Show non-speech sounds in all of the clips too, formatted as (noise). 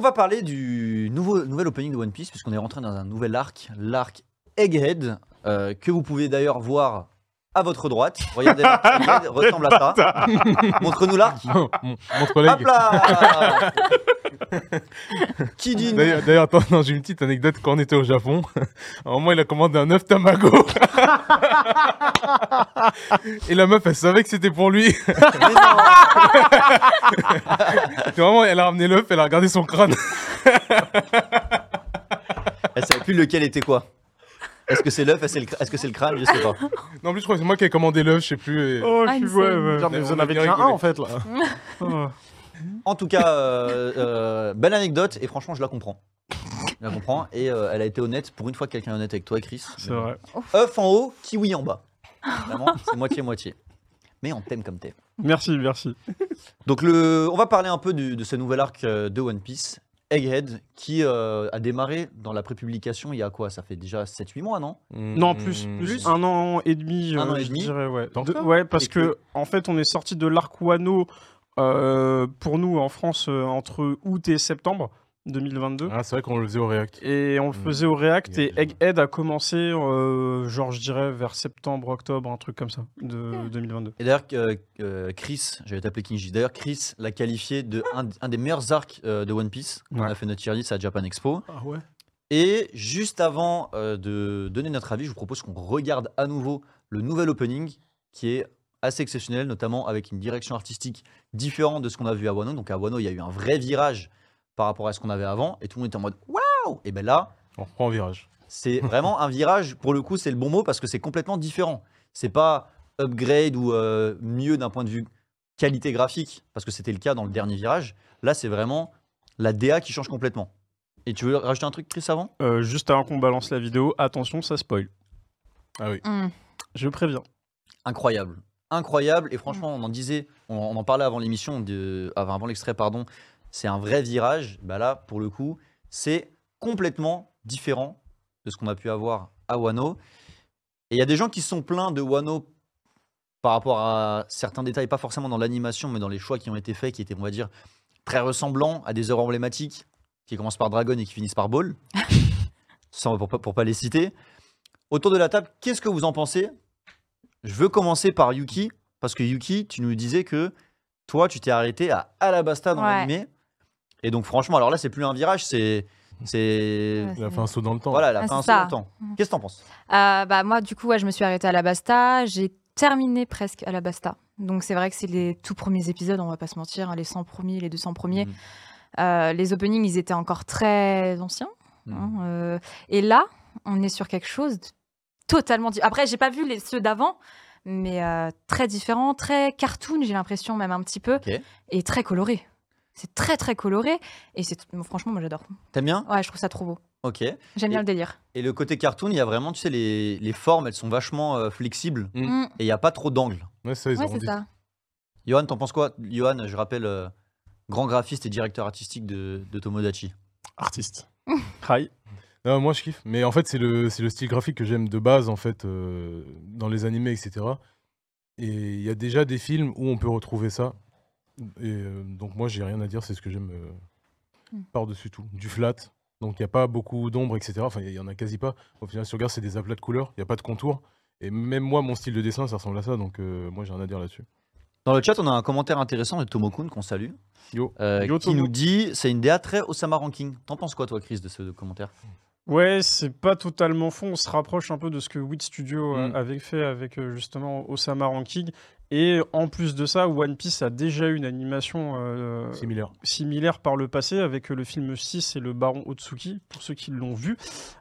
on va parler du nouveau, nouvel opening de One Piece, puisqu'on est rentré dans un nouvel arc, l'arc Egghead, euh, que vous pouvez d'ailleurs voir à votre droite. Regardez, l'arc (laughs) Egghead ressemble à ça. Montre-nous l'arc. Hop là (laughs) Qui dit D'ailleurs, d'ailleurs, attends, non, j'ai une petite anecdote. Quand on était au Japon, à un moment, il a commandé un œuf tamago. (laughs) Et la meuf, elle savait que c'était pour lui. (laughs) Et vraiment, elle a ramené l'œuf, elle a regardé son crâne. Elle savait plus lequel était quoi. Est-ce que c'est l'œuf Est-ce que c'est le cr- est-ce que c'est le crâne Je sais pas. Non, en plus, je crois que c'est moi qui ai commandé l'œuf, je sais plus. et- Oh, Ah, je suis insane. ouais, ouais. Genre, mais On vous en a avez déjà un en fait là. Oh. (laughs) En tout cas, euh, euh, belle anecdote et franchement, je la comprends. Je la comprends et euh, elle a été honnête. Pour une fois, que quelqu'un est honnête avec toi, Chris. C'est vrai. œuf en haut, kiwi en bas. (laughs) Vraiment, c'est moitié-moitié. Mais on t'aime comme t'es. Merci, merci. Donc, le, on va parler un peu du- de ce nouvel arc euh, de One Piece, Egghead, qui euh, a démarré dans la prépublication il y a quoi? Ça fait déjà 7-8 mois, non? Non, plus, Mmh. plus un an et demi, Un euh, an et je demi? dirais, ouais. Tant De- que ça ouais, parce Et que, en fait, on est sorti de l'arc Wano pour nous en France euh, entre août et septembre 2022. Ah, c'est vrai qu'on le faisait au React. Et on le Mmh. faisait au React et. Egghead a commencé, euh, genre, je dirais, vers septembre, octobre, un truc comme ça, de 2022. Et d'ailleurs, euh, euh, Chris, j'allais t'appeler Kinji, d'ailleurs, Chris l'a qualifié de un, un des meilleurs arcs euh, de One Piece. On Ouais. a fait notre tier list à Japan Expo. Ah ouais Et juste avant euh, de donner notre avis, je vous propose qu'on regarde à nouveau le nouvel opening qui est assez exceptionnel, notamment avec une direction artistique différente de ce qu'on a vu à Wano. Donc à Wano, il y a eu un vrai virage par rapport à ce qu'on avait avant et tout le monde était en mode waouh Et bien là, On reprend en virage. c'est (laughs) vraiment un virage, pour le coup, c'est le bon mot parce que c'est complètement différent. C'est pas upgrade ou euh, mieux d'un point de vue qualité graphique, parce que c'était le cas dans le dernier virage. Là, c'est vraiment la DA qui change complètement. Et tu veux rajouter un truc, Chris, avant? Euh, Juste avant qu'on balance la vidéo, attention, ça spoil. Ah oui. Hmm. Je préviens. incroyable. Incroyable. Et franchement, on en disait, on, on en parlait avant l'émission, avant, avant l'extrait, pardon. C'est un vrai virage. Bah là, pour le coup, c'est complètement différent de ce qu'on a pu avoir à Wano. Et il y a des gens qui sont plaints de Wano par rapport à certains détails, pas forcément dans l'animation, mais dans les choix qui ont été faits, qui étaient, on va dire, très ressemblants à des œuvres emblématiques qui commencent par Dragon et qui finissent par Ball. (laughs) Sans, pour, pour pas les citer. Autour de la table, qu'est-ce que vous en pensez Je veux commencer par Yuki, parce que Yuki, tu nous disais que toi, tu t'es arrêté à Alabasta dans Ouais. l'animé. Et donc, franchement, alors là, c'est plus un virage, c'est. c'est Ouais. Il a fait un saut dans le temps. Voilà, elle a Ah, fait un saut dans le temps. Mhm. Qu'est-ce que t'en penses? Euh, bah, moi, du coup, ouais, je me suis arrêtée à la Basta. J'ai terminé presque à la Basta. Donc, c'est vrai que c'est les tout premiers épisodes, on va pas se mentir, hein, les 100 premiers, les 200 premiers. Mhm. Euh, les openings, ils étaient encore très anciens. Mhm. hein, euh, et là, on est sur quelque chose de totalement différent. Après, j'ai pas vu les, ceux d'avant, mais euh, très différent, très cartoon, j'ai l'impression, même un petit peu, et très coloré. C'est très, très coloré. Et c'est franchement, moi, j'adore. T'aimes bien? Ouais, je trouve ça trop beau. Ok. J'aime bien Et- le délire. Et le côté cartoon, il y a vraiment, tu sais, les, les formes, elles sont vachement euh, flexibles Mm. Mm. et il n'y a pas trop d'angles. Ouais, ça, ils Ouais, ont c'est dit. ça. Johan, t'en penses quoi? Johan, je rappelle, euh, grand graphiste et directeur artistique de, de Tomodachi. Artiste. (laughs) Hi. Non, moi je kiffe. Mais en fait, c'est le, c'est le style graphique que j'aime de base, en fait, euh, dans les animés, etc. Et il y a déjà des films où on peut retrouver ça. Et euh, donc, moi, j'ai rien à dire, c'est ce que j'aime euh, Mm. par-dessus tout. Du flat. Donc, il n'y a pas beaucoup d'ombre, etc. Enfin, il y en a quasi pas. Au final, si tu regardes, c'est des aplats de couleurs. Il n'y a pas de contour. Et même moi, mon style de dessin, ça ressemble à ça. Donc, euh, moi, j'ai rien à dire là-dessus. Dans le chat, on a un commentaire intéressant de Tomokun qu'on salue. Yo. euh, Yo, qui Tomo. nous dit c'est une DA très Osama Ranking. T'en penses quoi, toi, Chris, de ce commentaire? Ouais, c'est pas totalement faux. On se rapproche un peu de ce que Wit Studio euh, Mm. avait fait avec euh, justement Osama Ranking. Et en plus de ça, One Piece a déjà eu une animation euh, Similaire. similaire par le passé avec le film 6 et le Baron Otsuki, pour ceux qui l'ont vu.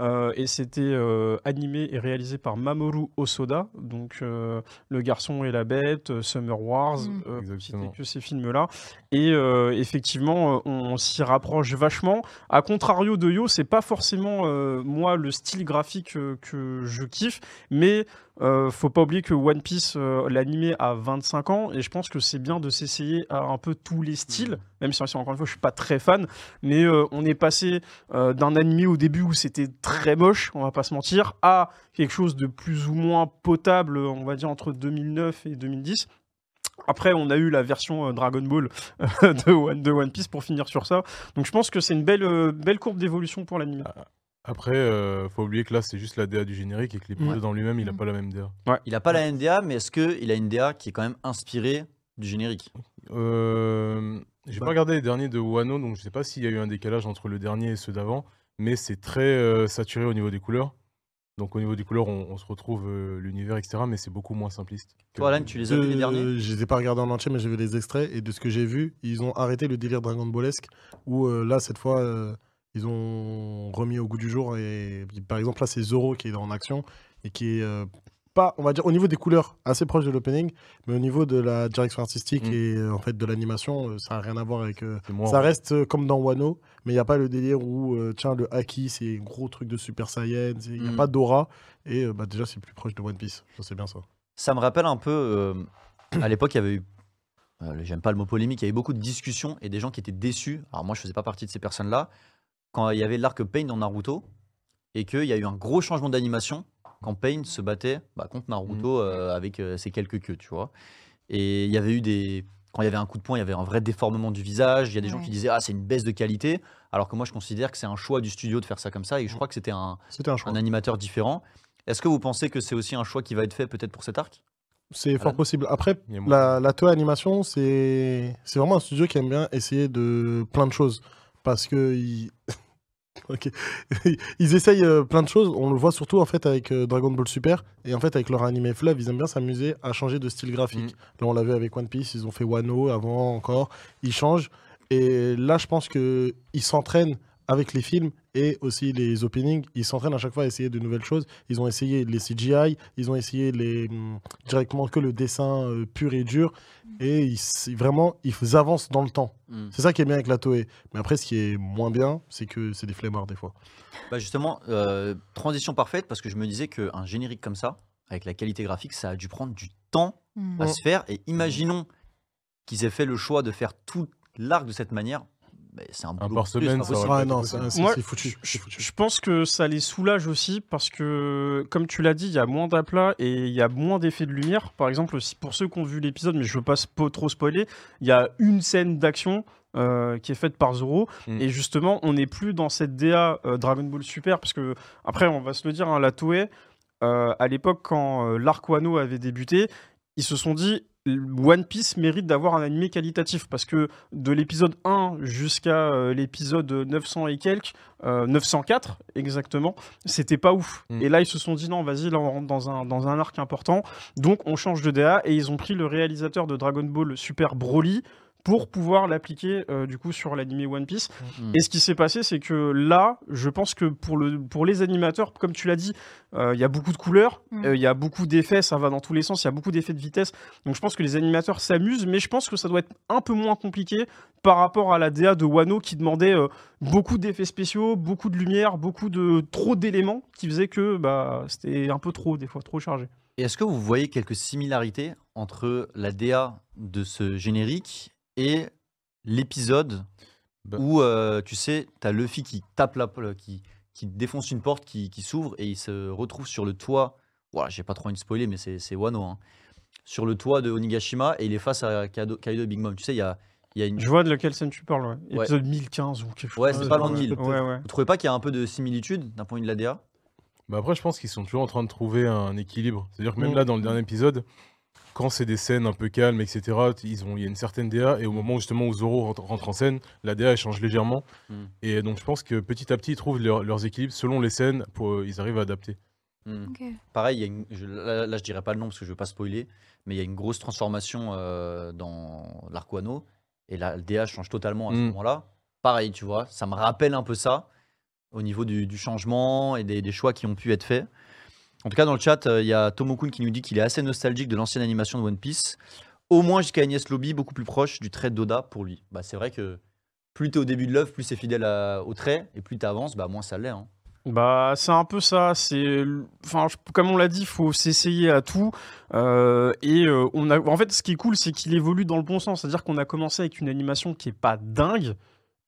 Euh, et c'était euh, animé et réalisé par Mamoru Osoda, donc euh, Le Garçon et la Bête, Summer Wars, Mm. euh, citer que ces films-là. Et euh, effectivement, euh, on, s'y rapproche vachement. A contrario de Yo, c'est pas forcément euh, moi le style graphique que je kiffe, mais euh, faut pas oublier que One Piece, euh, l'animé, a 25 ans, et je pense que c'est bien de s'essayer à un peu tous les styles, même si encore une fois je suis pas très fan, mais euh, on est passé d'un animé au début où c'était très moche, on va pas se mentir, à quelque chose de plus ou moins potable, on va dire entre 2009 et 2010. Après, on a eu la version euh, Dragon Ball euh, de, One, de One Piece pour finir sur ça. Donc je pense que c'est une belle, euh, belle courbe d'évolution pour l'anime. Après, euh, faut oublier que là, c'est juste la DA du générique et que l'épisode en lui-même, il a Mm. pas la même DA. Il a pas la NDA, mais est-ce qu'il a une DA qui est quand même inspirée du générique? Euh, J'ai Bah. pas regardé les derniers de Wano, donc je sais pas s'il y a eu un décalage entre le dernier et ceux d'avant, mais c'est très euh, saturé au niveau des couleurs. Donc au niveau des couleurs, on, on se retrouve euh, l'univers, etc., mais c'est beaucoup moins simpliste. que- Toi, Alan, tu les as vus les De- derniers? Je les ai pas regardés en entier, mais j'ai vu les extraits. Et de ce que j'ai vu, ils ont arrêté le délire Dragon Ballesque. Où euh, là, cette fois, euh, ils ont remis au goût du jour. Et par exemple, là, c'est Zoro qui est en action. Et qui est euh, pas, on va dire, au niveau des couleurs, assez proche de l'opening. Mais au niveau de la direction artistique Mm. et euh, en fait de l'animation, euh, ça n'a rien à voir avec. euh, ça reste comme dans Wano, mais il n'y a pas le délire où, euh, tiens, le Haki, c'est un gros truc de Super Saiyan. Il n'y a Mm. pas d'aura. Et euh, bah, déjà, c'est plus proche de One Piece. Ça, c'est bien ça. Ça me rappelle un peu. euh, à l'époque, il y avait eu. J'aime pas le mot polémique, il y avait beaucoup de discussions et des gens qui étaient déçus. Alors, moi, je faisais pas partie de ces personnes-là. Quand il y avait l'arc Pain dans Naruto et qu'il y a eu un gros changement d'animation quand Pain se battait bah, contre Naruto euh, avec euh, ses quelques queues, tu vois. Et il y avait eu des. Quand il y avait un coup de poing, il y avait un vrai déformement du visage. Il y a des gens qui disaient Ah, c'est une baisse de qualité. Alors que moi, je considère que c'est un choix du studio de faire ça comme ça. Et je crois que c'était un, C'était un choix. un animateur différent. Est-ce que vous pensez que c'est aussi un choix qui va être fait peut-être pour cet arc? C'est fort possible. Après, Il la, la Toei Animation, c'est c'est vraiment un studio qui aime bien essayer de plein de choses. Parce que. ils- (laughs) Ok. (laughs) ils essayent euh, plein de choses. On le voit surtout en fait avec euh, Dragon Ball Super. Et en fait, avec leur animé Flav, ils aiment bien s'amuser à changer de style graphique. Là, on l'a vu avec One Piece, ils ont fait Wano avant encore. Ils changent. Et là, je pense qu'ils s'entraînent avec les films et aussi les openings. Ils s'entraînent à chaque fois à essayer de nouvelles choses. Ils ont essayé les CGI, ils ont essayé les, hum, directement que le dessin euh, pur et dur. Et ils, s- vraiment, ils avancent dans le temps. Hmm. C'est ça qui est bien avec la Toei. Mais après, ce qui est moins bien, c'est que c'est des flemmards des fois. Bah justement, euh, transition parfaite parce que je me disais qu'un générique comme ça, avec la qualité graphique, ça a dû prendre du temps Mm. à Mm. se faire. Et imaginons qu'ils aient fait le choix de faire tout l'arc de cette manière. Bah, c'est un Un par plus, semaine, ça Ah non, Moi, foutu. Je, c'est foutu. je pense que ça les soulage aussi parce que, comme tu l'as dit, il y a moins d'aplats et il y a moins d'effets de lumière. Par exemple, si- pour ceux qui ont vu l'épisode, mais je veux pas trop spoiler, il y a une scène d'action euh, qui est faite par Zoro Mm. et justement, on n'est plus dans cette DA euh, Dragon Ball Super parce que après, on va se le dire, hein, la Toei, euh, à l'époque quand euh, l'arc Wano avait débuté, ils se sont dit One Piece mérite d'avoir un animé qualitatif parce que de l'épisode 1 jusqu'à euh, l'épisode 900 et quelques, euh, 904 exactement, c'était pas ouf. Mm. Et là, ils se sont dit non, vas-y, là on rentre dans un, dans un arc important. Donc on change de DA et ils ont pris le réalisateur de Dragon Ball Super Broly pour pouvoir l'appliquer euh, du coup sur l'animé One Piece. Mm. Et ce qui s'est passé, c'est que là, je pense que pour, le, pour les animateurs, comme tu l'as dit, euh, il y a beaucoup de couleurs, Mm. euh, il y a beaucoup d'effets, ça va dans tous les sens, il y a beaucoup d'effets de vitesse. Donc je pense que les animateurs s'amusent, mais je pense que ça doit être un peu moins compliqué par rapport à la DA de Wano qui demandait euh, beaucoup d'effets spéciaux, beaucoup de lumière, beaucoup de trop d'éléments qui faisaient que bah, c'était un peu trop, des fois, trop chargé. Et est-ce que vous voyez quelques similarités entre la DA de ce générique et l'épisode Bah. où, euh, tu sais, tu as Luffy qui tape la, euh, qui, qui défonce une porte qui, qui s'ouvre et il se retrouve sur le toit. Voilà, j'ai pas trop envie de spoiler, mais c'est c'est Wano. hein. Sur le toit de Onigashima et il est face à Kaido, Big Mom. Tu sais, il y a, il y a une. Je vois de laquelle scène tu parles, ouais. Ouais. Épisode 1015 ou quelque chose. Ouais, c'est pas loin de 1000. Ouais, ouais. Vous trouvez pas qu'il y a un peu de similitude d'un point de vue de la DA Bah après, je pense qu'ils sont toujours en train de trouver un équilibre. C'est-à-dire que même Mm. là, dans le dernier épisode, quand c'est des scènes un peu calmes, etc., ils ont, il y a une certaine DA, et au moment justement où Zoro rentre, rentre en scène, la DA elle change légèrement. Mm. Et donc je pense que petit à petit, ils trouvent leur- leurs équilibres selon les scènes, pour, euh, ils arrivent à adapter. Hmm. Pareil, il y a une- je, là, là, je dirais pas le nom parce que je veux pas spoiler, mais il y a une grosse transformation euh, dans l'arc Wano et la DA change totalement à ce Mm. moment-là. Pareil, tu vois, ça me rappelle un peu ça au niveau du, du changement et des, des choix qui ont pu être faits. En tout cas, dans le chat, euh, il y a Tomokun qui nous dit qu'il est assez nostalgique de l'ancienne animation de One Piece, au moins jusqu'à Agnès Lobby, beaucoup plus proche du trait d'Oda pour lui. Bah, c'est vrai que plus tu es au début de l'œuvre, plus c'est fidèle au trait, et plus tu avances, bah, moins ça l'est. hein. Bah, c'est un peu ça. C'est, enfin, comme on l'a dit, il faut s'essayer à tout. Euh, et euh, on a, en fait, ce qui est cool, c'est qu'il évolue dans le bon sens. C'est-à-dire qu'on a commencé avec une animation qui est pas dingue,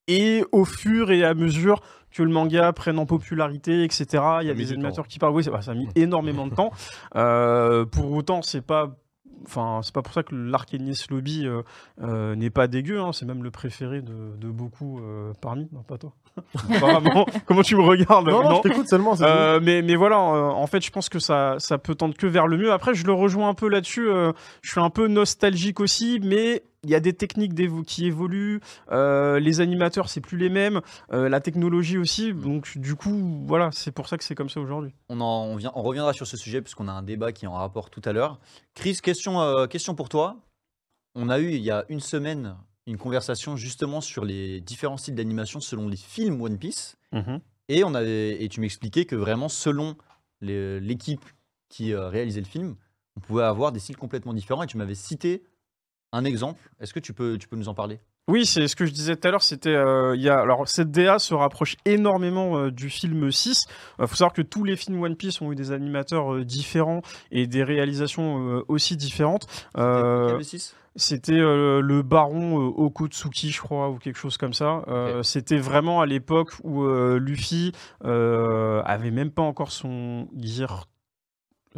et au fur et à mesure que le manga prenne en popularité, etc. Il y a des animateurs temps. qui parlent. Oui, ça, ça a mis (laughs) énormément de temps. Euh, pour autant, c'est pas Enfin, c'est pas pour ça que l'Arc Ennis Lobby euh, euh, n'est pas dégueu. hein, C'est même le préféré de, de beaucoup euh, parmi. Non, pas toi. (laughs) Apparemment. Comment tu me regardes Non, non, je t'écoute seulement. Euh, mais, mais voilà, euh, en fait, je pense que ça, ça peut tendre que vers le mieux. Après, je le rejoins un peu là-dessus. euh, je suis un peu nostalgique aussi, mais il y a des techniques qui évoluent. euh, les animateurs, c'est plus les mêmes. euh, la technologie aussi. Donc, du coup, voilà, c'est pour ça que c'est comme ça aujourd'hui. On, en, on, vient, on reviendra sur ce sujet puisqu'on a un débat qui est en rapport tout à l'heure. Chris, question, euh, question pour toi. On a eu il y a une semaine une conversation justement sur les différents styles d'animation selon les films One Piece. Et, on avait, et tu m'expliquais que vraiment, selon l'équipe qui euh, réalisait le film, on pouvait avoir des styles complètement différents. Et tu m'avais cité un exemple. Est-ce que tu peux, tu peux nous en parler? Oui, c'est ce que je disais tout à l'heure. C'était, euh, il y a, alors cette DA se rapproche énormément euh, du film 6. Il faut savoir que tous les films One Piece ont eu des animateurs euh, différents et des réalisations euh, aussi différentes. Euh, Lequel, le 6 C'était euh, le baron euh, Okotsuki, je crois, ou quelque chose comme ça. Euh, C'était vraiment à l'époque où euh, Luffy euh, avait même pas encore son gear.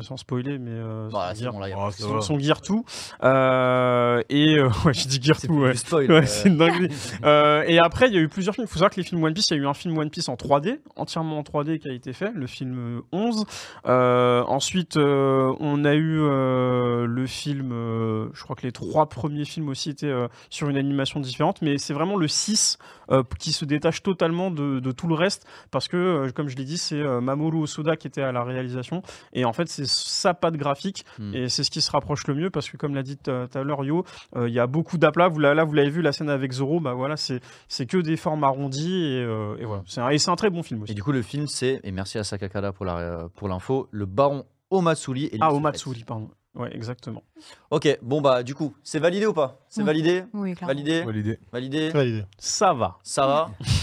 Sans spoiler, mais euh, Bah, bon, là, Ah, son, gear tout. Euh, et euh, (laughs) ouais, j'ai dit gear c'est tout, plus ouais. du spoil. (laughs) Ouais, euh, c'est une dinguerie. Euh, et après, il y a eu plusieurs films. Il faut savoir que les films One Piece, il y a eu un film One Piece en 3D, entièrement en 3D qui a été fait, le film 11. Euh, ensuite, euh, on a eu euh, le film, euh, je crois que les trois premiers films aussi étaient euh, sur une animation différente, mais c'est vraiment le 6 euh, qui se détache totalement de, de tout le reste, parce que, euh, comme je l'ai dit, c'est euh, Mamoru Osoda qui était à la réalisation, et en fait, c'est sa patte graphique, Hmm. et c'est ce qui se rapproche le mieux, parce que, comme l'a dit tout à l'heure Yo, euh, il y a beaucoup d'aplats. Vous, là, vous l'avez vu, la scène avec Zoro, bah voilà, c'est c'est que des formes arrondies, et, euh, et voilà. C'est un, et c'est un très bon film aussi. Et du coup, le film, c'est, et merci à Sakakala pour la- pour l'info, le baron Omatsuri. Et Ah, Omatsuri, pardon. Ouais, exactement. Ok, bon bah du coup, c'est validé ou pas? C'est Oui. validé? Oui, clairement. Validé? Validé. Validé? Validé. Ça va. Ça va? (laughs)